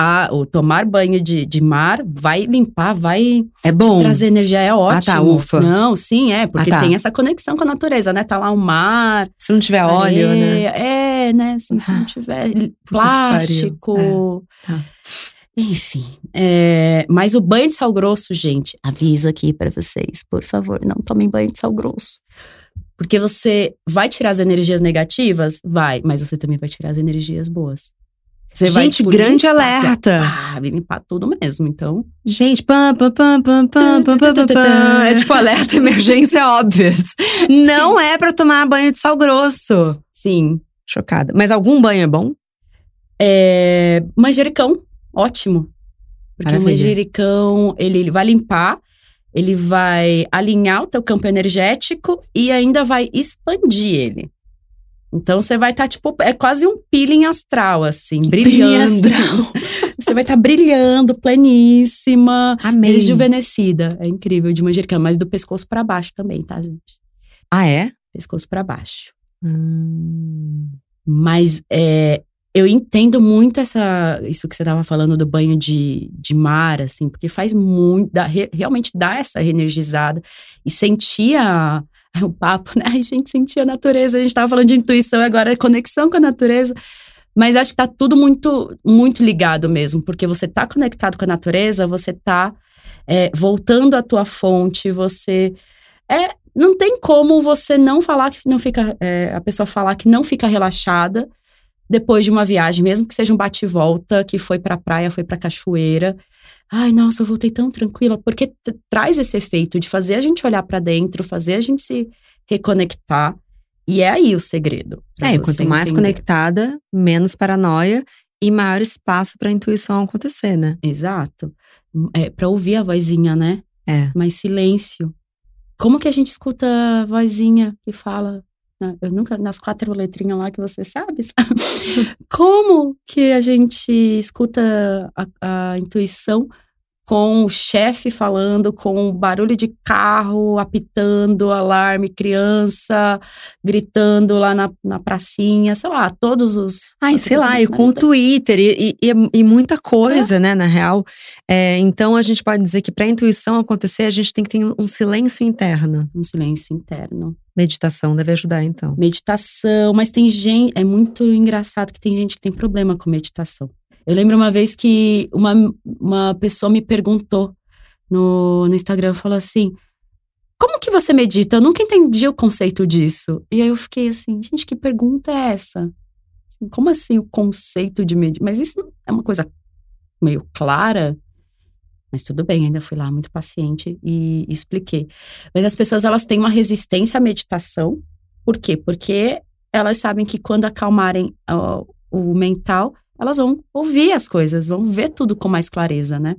B: a, o tomar banho de, de mar vai limpar, vai
A: É bom.
B: trazer energia, é ótimo.
A: tá, ufa.
B: Não, sim, é, porque
A: Ah, tá.
B: tem essa conexão com a natureza, né? Tá lá o mar,
A: Se não tiver óleo, né?
B: areia, É, né? Assim, se não
A: Ah,
B: tiver
A: pariu.
B: plástico.
A: tá.
B: Enfim. é, mas o banho de sal grosso, gente, aviso aqui pra vocês, por favor, não tomem banho de sal grosso. Porque você vai tirar as energias negativas? Vai, mas você também vai tirar as energias boas. Você
A: Gente, grande
B: limpar,
A: alerta.
B: Ah, vai limpar tudo mesmo, então.
A: Gente, pam, pam, pam, pam, pam, pam, pam, pam, pam. É tipo alerta emergência óbvias. Não é pra tomar banho de sal grosso.
B: Sim.
A: Chocada. Mas algum banho é bom?
B: É, manjericão, ótimo. Porque o
A: Maravilha.
B: manjericão, ele, ele vai limpar, ele vai alinhar o teu campo energético e ainda vai expandir ele. Então você vai estar, tipo, é quase um peeling astral, assim, brilhando.
A: astral.
B: Você vai estar brilhando, pleníssima,
A: Amei.
B: rejuvenescida. É incrível de manjericão, mas do pescoço pra baixo também, tá, gente?
A: Ah, é?
B: Pescoço pra baixo.
A: Hum.
B: Mas é, eu entendo muito essa, isso que você estava falando do banho de, de mar, assim, porque faz muito, dá- re- realmente dá essa energizada. E sentia o papo, né? A gente sentia a natureza, a gente estava falando de intuição, agora é conexão com a natureza. Mas acho que tá tudo muito, muito ligado mesmo, porque você tá conectado com a natureza, você tá é, voltando à tua fonte, você. É, não tem como você não falar que não fica. é, a pessoa falar que não fica relaxada depois de uma viagem, mesmo que seja um bate e volta, que foi pra praia, foi pra cachoeira. Ai, nossa, eu voltei tão tranquila, porque traz esse efeito de fazer a gente olhar pra dentro, fazer a gente se reconectar. E é aí o segredo.
A: É, quanto mais
B: entender.
A: conectada, menos paranoia e maior espaço pra intuição acontecer, né?
B: Exato. É, pra ouvir a vozinha, né?
A: É.
B: Mais silêncio. Como que a gente escuta a vozinha que fala? Eu nunca, nas quatro letrinhas lá que você sabe, sabe? Como que a gente escuta a, a intuição com o chefe falando, com o barulho de carro apitando, alarme, criança gritando lá na, na pracinha, sei lá, todos os.
A: Ai, sei lá, e com o
B: né?
A: Twitter e, e, e muita coisa, né, na real. É, então a gente pode dizer que pra intuição acontecer, a gente tem que ter um silêncio interno.
B: Um silêncio interno.
A: Meditação deve ajudar, então.
B: meditação, mas tem gente, é muito engraçado que tem gente que tem problema com meditação. Eu lembro uma vez que uma, uma pessoa me perguntou no, no Instagram, falou assim, como que você medita? Eu nunca entendi o conceito disso. E aí eu fiquei assim, gente, que pergunta é essa? Como assim o conceito de meditação? Mas isso é uma coisa meio clara? Mas tudo bem, ainda fui lá muito paciente e expliquei. Mas as pessoas, elas têm uma resistência à meditação. Por quê? Porque elas sabem que quando acalmarem ó, o mental, elas vão ouvir as coisas, vão ver tudo com mais clareza, né?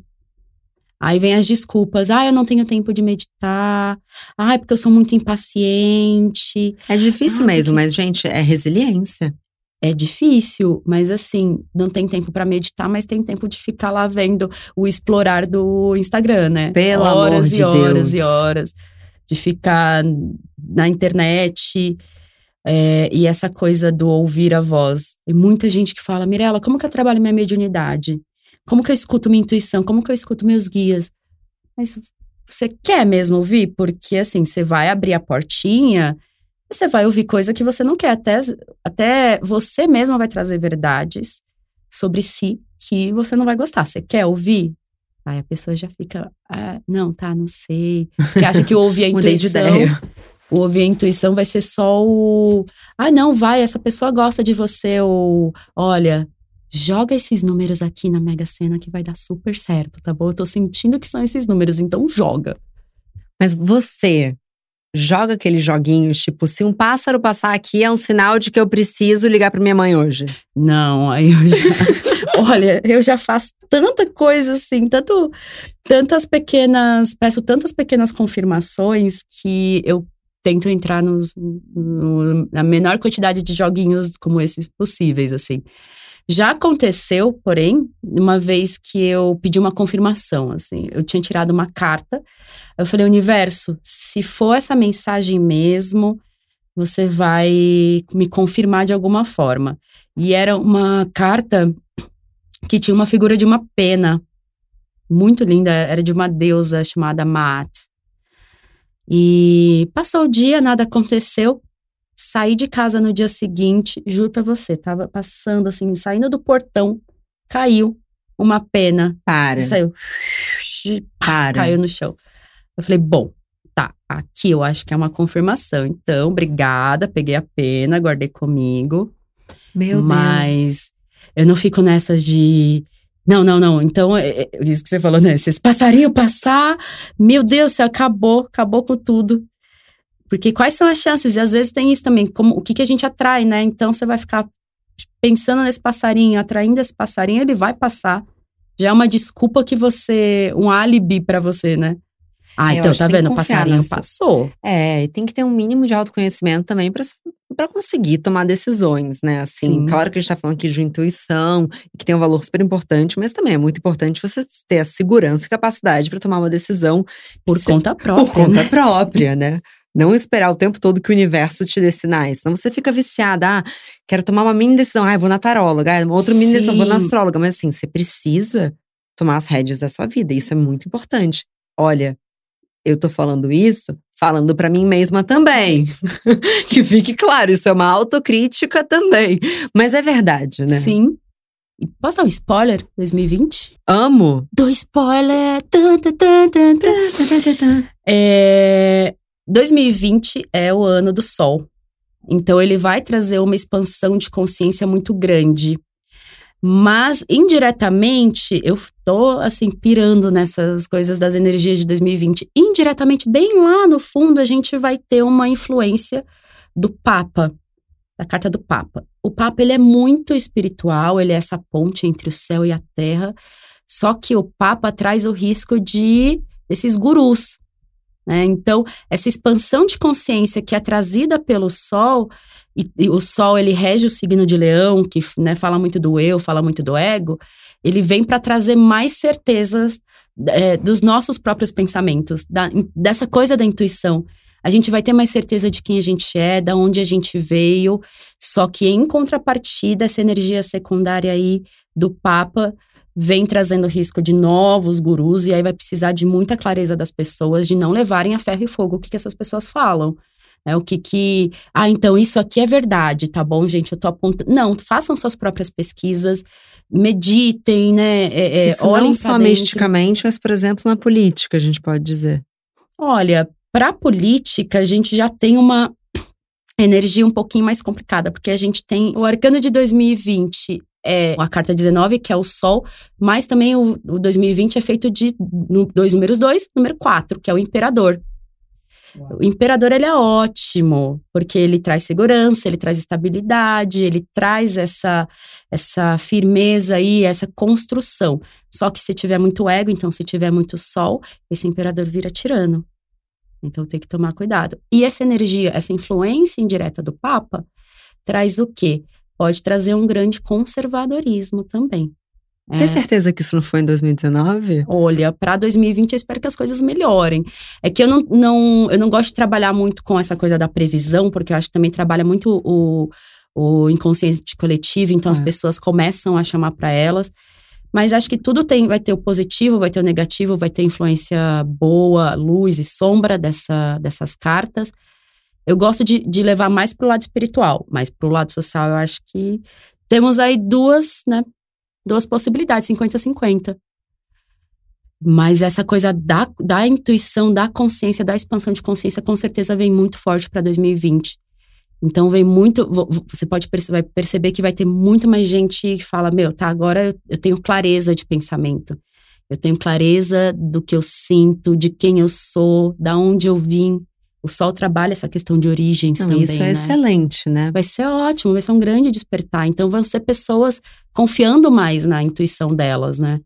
B: Aí vem as desculpas. Ah, eu não tenho tempo de meditar. Ah, porque eu sou muito impaciente.
A: É difícil
B: Ah,
A: mesmo,
B: porque-
A: mas, gente, é resiliência.
B: É difícil, mas assim, não tem tempo pra meditar, mas tem tempo de ficar lá vendo o explorar do Instagram, né?
A: Pelo
B: horas
A: amor
B: e
A: de
B: horas e horas. De ficar na internet. é, e essa coisa do ouvir a voz. Tem muita gente que fala, Mirella, como que eu trabalho minha mediunidade? Como que eu escuto minha intuição? Como que eu escuto meus guias? Mas você quer mesmo ouvir? Porque assim, você vai abrir a portinha e você vai ouvir coisa que você não quer. Até, até você mesma vai trazer verdades sobre si que você não vai gostar. Você quer ouvir? Aí a pessoa já fica, ah, não, tá, não sei. Porque acha que ouvir a intuição. O ouvir a intuição vai ser só o. Ah, não, vai, essa pessoa gosta de você, ou olha, joga esses números aqui na Mega Sena que vai dar super certo, tá bom? Eu tô sentindo que são esses números, então joga.
A: Mas você joga aqueles joguinhos, tipo, se um pássaro passar aqui é um sinal de que eu preciso ligar para minha mãe hoje.
B: Não, aí eu já. olha, eu já faço tanta coisa assim, tanto, tantas pequenas. Peço tantas pequenas confirmações que eu tento entrar nos, no, na menor quantidade de joguinhos como esses possíveis, assim. Já aconteceu, porém, uma vez que eu pedi uma confirmação, assim, eu tinha tirado uma carta, eu falei, universo, se for essa mensagem mesmo, você vai me confirmar de alguma forma. E era uma carta que tinha uma figura de uma pena, muito linda, era de uma deusa chamada Maat. E passou o dia, nada aconteceu. Saí de casa no dia seguinte, juro pra você, tava passando assim, saindo do portão, caiu uma pena.
A: Para.
B: Saiu.
A: Para.
B: Caiu no chão. Eu falei, bom, tá, aqui eu acho que é uma confirmação. Então, obrigada, peguei a pena, guardei comigo.
A: Meu
B: mas
A: Deus.
B: eu não fico nessas de. Não, não, não. Então, é, é, isso que você falou, né? Vocês passariam passar. Meu Deus, você acabou, acabou com tudo. Porque quais são as chances? E às vezes tem isso também, como o que, que a gente atrai, né? Então você vai ficar pensando nesse passarinho, atraindo esse passarinho, ele vai passar. Já é uma desculpa que você, um álibi para você, né? Ah,
A: É, eu
B: então tá vendo? O passarinho passou.
A: É, e tem que ter um mínimo de autoconhecimento também pra para conseguir tomar decisões, né? Assim,
B: Sim.
A: claro que a gente tá falando aqui de intuição, que tem um valor super importante, mas também é muito importante você ter a segurança e capacidade para tomar uma decisão
B: Por
A: se-
B: conta própria.
A: por conta
B: né?
A: própria, né? Não esperar o tempo todo que o universo te dê sinais. Senão você fica viciada. Ah, quero tomar uma mini decisão. Ah, vou na taróloga. Ah, outra mini decisão, vou na astróloga. Mas assim, você precisa tomar as rédeas da sua vida. Isso é muito importante. Olha, eu tô falando isso, falando pra mim mesma também. que fique claro, isso é uma autocrítica também. Mas é verdade, né?
B: Sim. Posso dar um spoiler? 2020?
A: Amo.
B: Do spoiler! Tan, tan, tan, tan, tan. É, 2020 é o ano do Sol. Então, ele vai trazer uma expansão de consciência muito grande. Mas, indiretamente, eu tô, assim, pirando nessas coisas das energias de 2020. Indiretamente, bem lá no fundo, a gente vai ter uma influência do Papa, da carta do Papa. O Papa, ele é muito espiritual, ele é essa ponte entre o céu e a terra. Só que o Papa traz o risco de desses gurus, né? Então, essa expansão de consciência que é trazida pelo Sol, e, e o Sol ele rege o signo de Leão, que né, fala muito do eu, fala muito do ego, ele vem para trazer mais certezas é, dos nossos próprios pensamentos, da- dessa coisa da intuição. A gente vai ter mais certeza de quem a gente é, da onde a gente veio, só que em contrapartida, essa energia secundária aí do Papa vem trazendo risco de novos gurus, e aí vai precisar de muita clareza das pessoas de não levarem a ferro e fogo o que, que essas pessoas falam. né? o que que. Ah, então isso aqui é verdade, tá bom, gente? Eu tô apontando. Não, façam suas próprias pesquisas, meditem, né? é, é,
A: Isso
B: olhem
A: não só misticamente, mas, por exemplo, na política, a gente pode dizer.
B: Olha, para política, a gente já tem uma energia um pouquinho mais complicada, porque a gente tem o arcano de 2020 é a carta 19, que é o Sol, mas também o, o 2020 é feito de dois números 2, número 4, que é o Imperador. O Imperador, ele é ótimo, porque ele traz segurança, ele traz estabilidade, ele traz essa, essa firmeza aí, essa construção. Só que se tiver muito ego, então se tiver muito Sol, esse Imperador vira tirano. Então tem que tomar cuidado. E essa energia, essa influência indireta do Papa, traz o quê? Pode trazer um grande conservadorismo também. É,
A: Tem certeza que isso não foi em 2019?
B: Olha, para 2020 eu espero que as coisas melhorem. É que eu não, não, eu não gosto de trabalhar muito com essa coisa da previsão, porque eu acho que também trabalha muito o, o inconsciente coletivo, então as
A: É.
B: pessoas começam a chamar para elas. Mas acho que tudo tem, vai ter o positivo, vai ter o negativo, vai ter influência boa, luz e sombra dessa, dessas cartas. Eu gosto de, de levar mais pro lado espiritual, mas pro lado social eu acho que temos aí duas, né, duas possibilidades, 50-50. Mas essa coisa da, da intuição, da consciência, da expansão de consciência, com certeza vem muito forte para 2020. Então vem muito. Você pode perceber, perceber que vai ter muito mais gente que fala: Meu, tá, agora eu tenho clareza de pensamento. Eu tenho clareza do que eu sinto, de quem eu sou, da onde eu vim. O sol trabalha essa questão de origens
A: Não,
B: também.
A: Isso é
B: né?
A: excelente, né?
B: Vai ser ótimo, vai ser um grande despertar. Então vão ser pessoas confiando mais na intuição delas, né?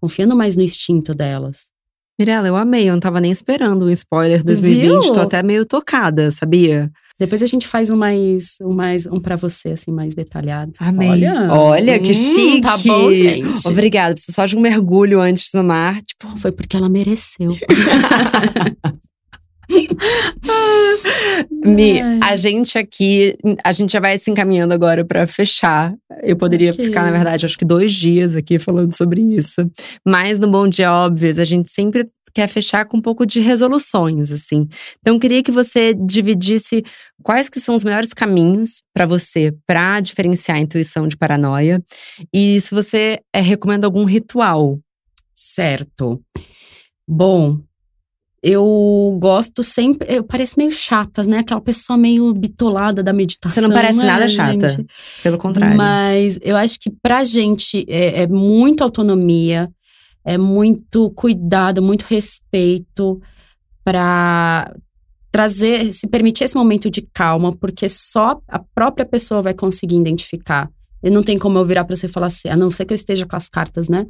B: Confiando mais no instinto delas.
A: Mirella, eu amei, eu não tava nem esperando um spoiler 2020,
B: Viu?
A: tô até meio tocada, sabia?
B: Depois a gente faz um mais, um mais, um para você assim mais detalhado.
A: Amei.
B: Olha,
A: Olha que
B: hum,
A: chique.
B: Tá bom, gente.
A: Obrigada, preciso só de um mergulho antes do mar, tipo,
B: Foi porque ela mereceu.
A: Mi, a gente aqui, a gente já vai se encaminhando agora pra fechar. Eu poderia
B: Ok.
A: ficar, na verdade, acho que dois dias aqui falando sobre isso. Mas no Bom Dia Óbvios, a gente sempre quer fechar com um pouco de resoluções, assim. Então, eu queria que você dividisse quais que são os melhores caminhos pra você pra diferenciar a intuição de paranoia. E se você eh, recomenda algum ritual.
B: Certo. Bom, eu gosto sempre. Eu pareço meio chatas, né? Aquela pessoa meio bitolada da meditação.
A: Você não parece
B: né,
A: nada
B: gente?
A: chata. Pelo contrário.
B: Mas eu acho que pra gente é, é muito autonomia, é muito cuidado, muito respeito pra trazer, se permitir esse momento de calma, porque só a própria pessoa vai conseguir identificar. E não tem como eu virar pra você e falar assim, a não ser que eu esteja com as cartas, né?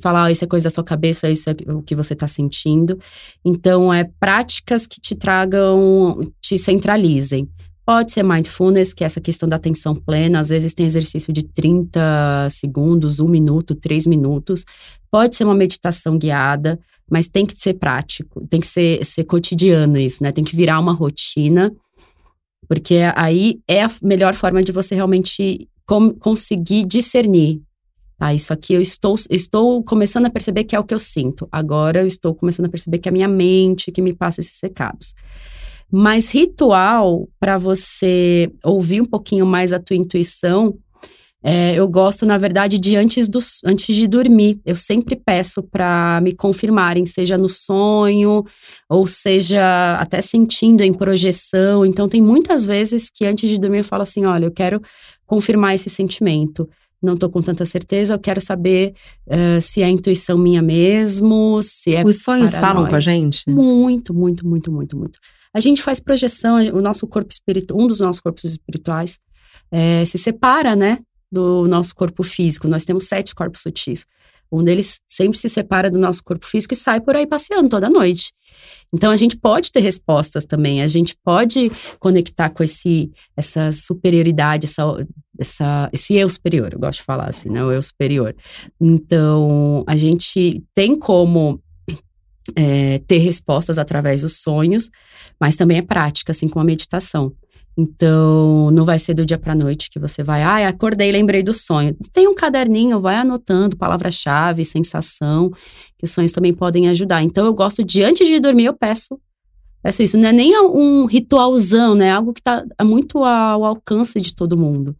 B: Falar, ah, isso é coisa da sua cabeça, isso é o que você tá sentindo. Então, é práticas que te tragam, te centralizem. Pode ser mindfulness, que é essa questão da atenção plena. Às vezes tem exercício de 30 segundos, um minuto, três minutos. Pode ser uma meditação guiada, mas tem que ser prático, tem que ser, ser cotidiano isso, né? Tem que virar uma rotina, porque aí é a melhor forma de você realmente conseguir discernir. Ah, isso aqui eu estou, estou começando a perceber que é o que eu sinto. Agora eu estou começando a perceber que é a minha mente que me passa esses recados. Mas ritual, para você ouvir um pouquinho mais a tua intuição, é, eu gosto, na verdade, de antes, do, antes de dormir. Eu sempre peço para me confirmarem, seja no sonho, ou seja até sentindo em projeção. Então, tem muitas vezes que antes de dormir eu falo assim: olha, eu quero confirmar esse sentimento. Não estou com tanta certeza, eu quero saber eh, se é intuição minha mesmo, se é.
A: Os sonhos
B: paranoia.
A: falam com a gente?
B: Muito, muito, muito, muito, muito. A gente faz projeção, o nosso corpo espiritual, um dos nossos corpos espirituais eh, se separa, né, do nosso corpo físico. Nós temos sete corpos sutis. Um deles sempre se separa do nosso corpo físico e sai por aí passeando toda noite. Então a gente pode ter respostas também, a gente pode conectar com esse essa superioridade, essa, essa esse eu superior, eu gosto de falar assim, né, o eu superior. Então a gente tem como é, ter respostas através dos sonhos, mas também é prática, assim como a meditação. Então, não vai ser do dia para noite que você vai, ai, acordei, lembrei do sonho. Tem um caderninho, vai anotando palavra-chave, sensação, que os sonhos também podem ajudar. Então, eu gosto de, antes de dormir, eu peço, peço isso. Não é nem um ritualzão, né? Algo que tá muito ao alcance de todo mundo.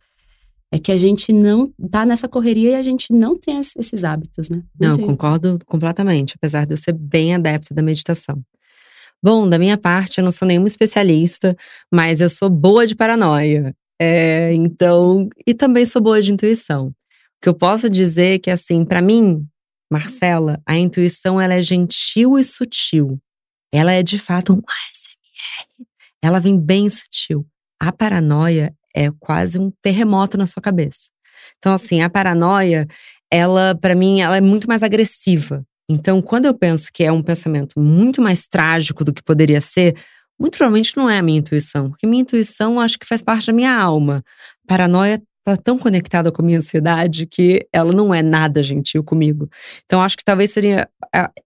B: É que a gente não tá nessa correria e a gente não tem esses hábitos, né?
A: Não,
B: tem.
A: concordo completamente, apesar de eu ser bem adepta da meditação. Bom, da minha parte, eu não sou nenhuma especialista, mas eu sou boa de paranoia. É, então, e também sou boa de intuição. O que eu posso dizer é que, assim, para mim, Marcela, a intuição ela é gentil e sutil. Ela é de fato um ASMR. Ela vem bem sutil. A paranoia é quase um terremoto na sua cabeça. Então, assim, a paranoia, ela, para mim, ela é muito mais agressiva. Então, quando eu penso que é um pensamento muito mais trágico do que poderia ser, muito provavelmente não é a minha intuição, porque minha intuição acho que faz parte da minha alma. Paranoia tá tão conectada com a minha ansiedade que ela não é nada gentil comigo. Então, acho que talvez seria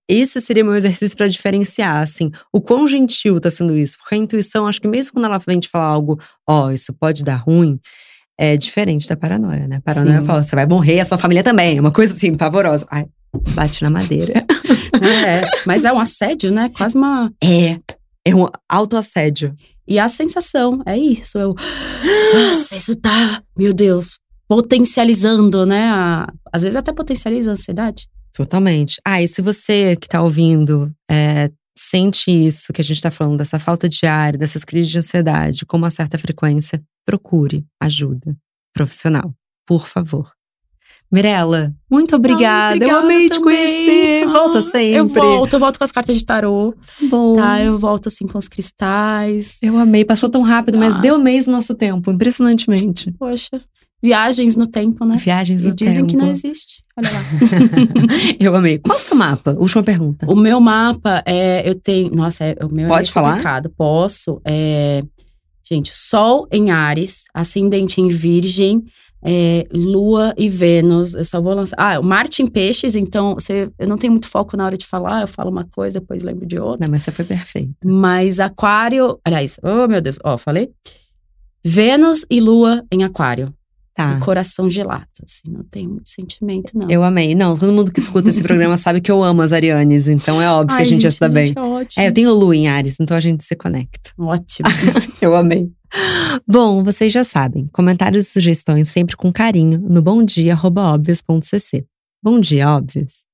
A: esse seria meu exercício para diferenciar, assim, o quão gentil tá sendo isso, porque a intuição, acho que mesmo quando ela vem te falar algo, ó, oh, isso pode dar ruim, é diferente da paranoia, né? Paranoia
B: Sim.
A: fala, você vai morrer, a sua família também, é uma coisa assim, pavorosa. Ai, bate na madeira.
B: É, mas é um assédio, né? Quase uma.
A: É, é um autoassédio.
B: E a sensação, é isso. Eu. Nossa, isso tá, meu Deus, potencializando, né? A, às vezes até potencializa a ansiedade.
A: Totalmente. Ah, e se você que tá ouvindo é, sente isso que a gente está falando, dessa falta ar, dessas crises de ansiedade, com uma certa frequência, procure ajuda profissional, por favor. Mirella, muito obrigada.
B: obrigada
A: eu amei te
B: também.
A: conhecer. Volta
B: Ah,
A: sempre.
B: Eu volto, eu volto com as cartas de tarô,
A: Bom.
B: tá? Eu volto assim com os cristais.
A: Eu amei, passou tão rápido, mas
B: Ah.
A: deu mês o nosso tempo, impressionantemente.
B: Poxa, viagens no tempo, né?
A: Viagens
B: E
A: no
B: dizem
A: tempo.
B: que não existe. Olha lá.
A: Eu amei. Qual é o seu mapa? Última pergunta.
B: o meu mapa é. Eu tenho. Nossa, é, o meu
A: Pode
B: é
A: falar?
B: complicado. Posso. É, gente, Sol em Ares, ascendente em Virgem. É, Lua e Vênus, eu só vou lançar. Ah, o Marte em Peixes, então você, eu não tenho muito foco na hora de falar, eu falo uma coisa, depois lembro de outra.
A: Não, mas você foi perfeito.
B: Mas Aquário, aliás, oh meu Deus, ó, falei. Vênus e Lua em Aquário.
A: Tá.
B: Um coração gelado, assim, não tem muito sentimento, não.
A: Eu amei. Não, todo mundo que escuta esse programa sabe que eu amo as Arianes, então é óbvio que
B: Ai,
A: a gente ia se dar bem.
B: gente, É ótimo.
A: É, eu tenho Lu em Ares, então a gente se conecta.
B: Ótimo.
A: Eu amei. Bom, vocês já sabem. Comentários e sugestões sempre com carinho no bomdia.obvious.cc. Bom dia, óbvios!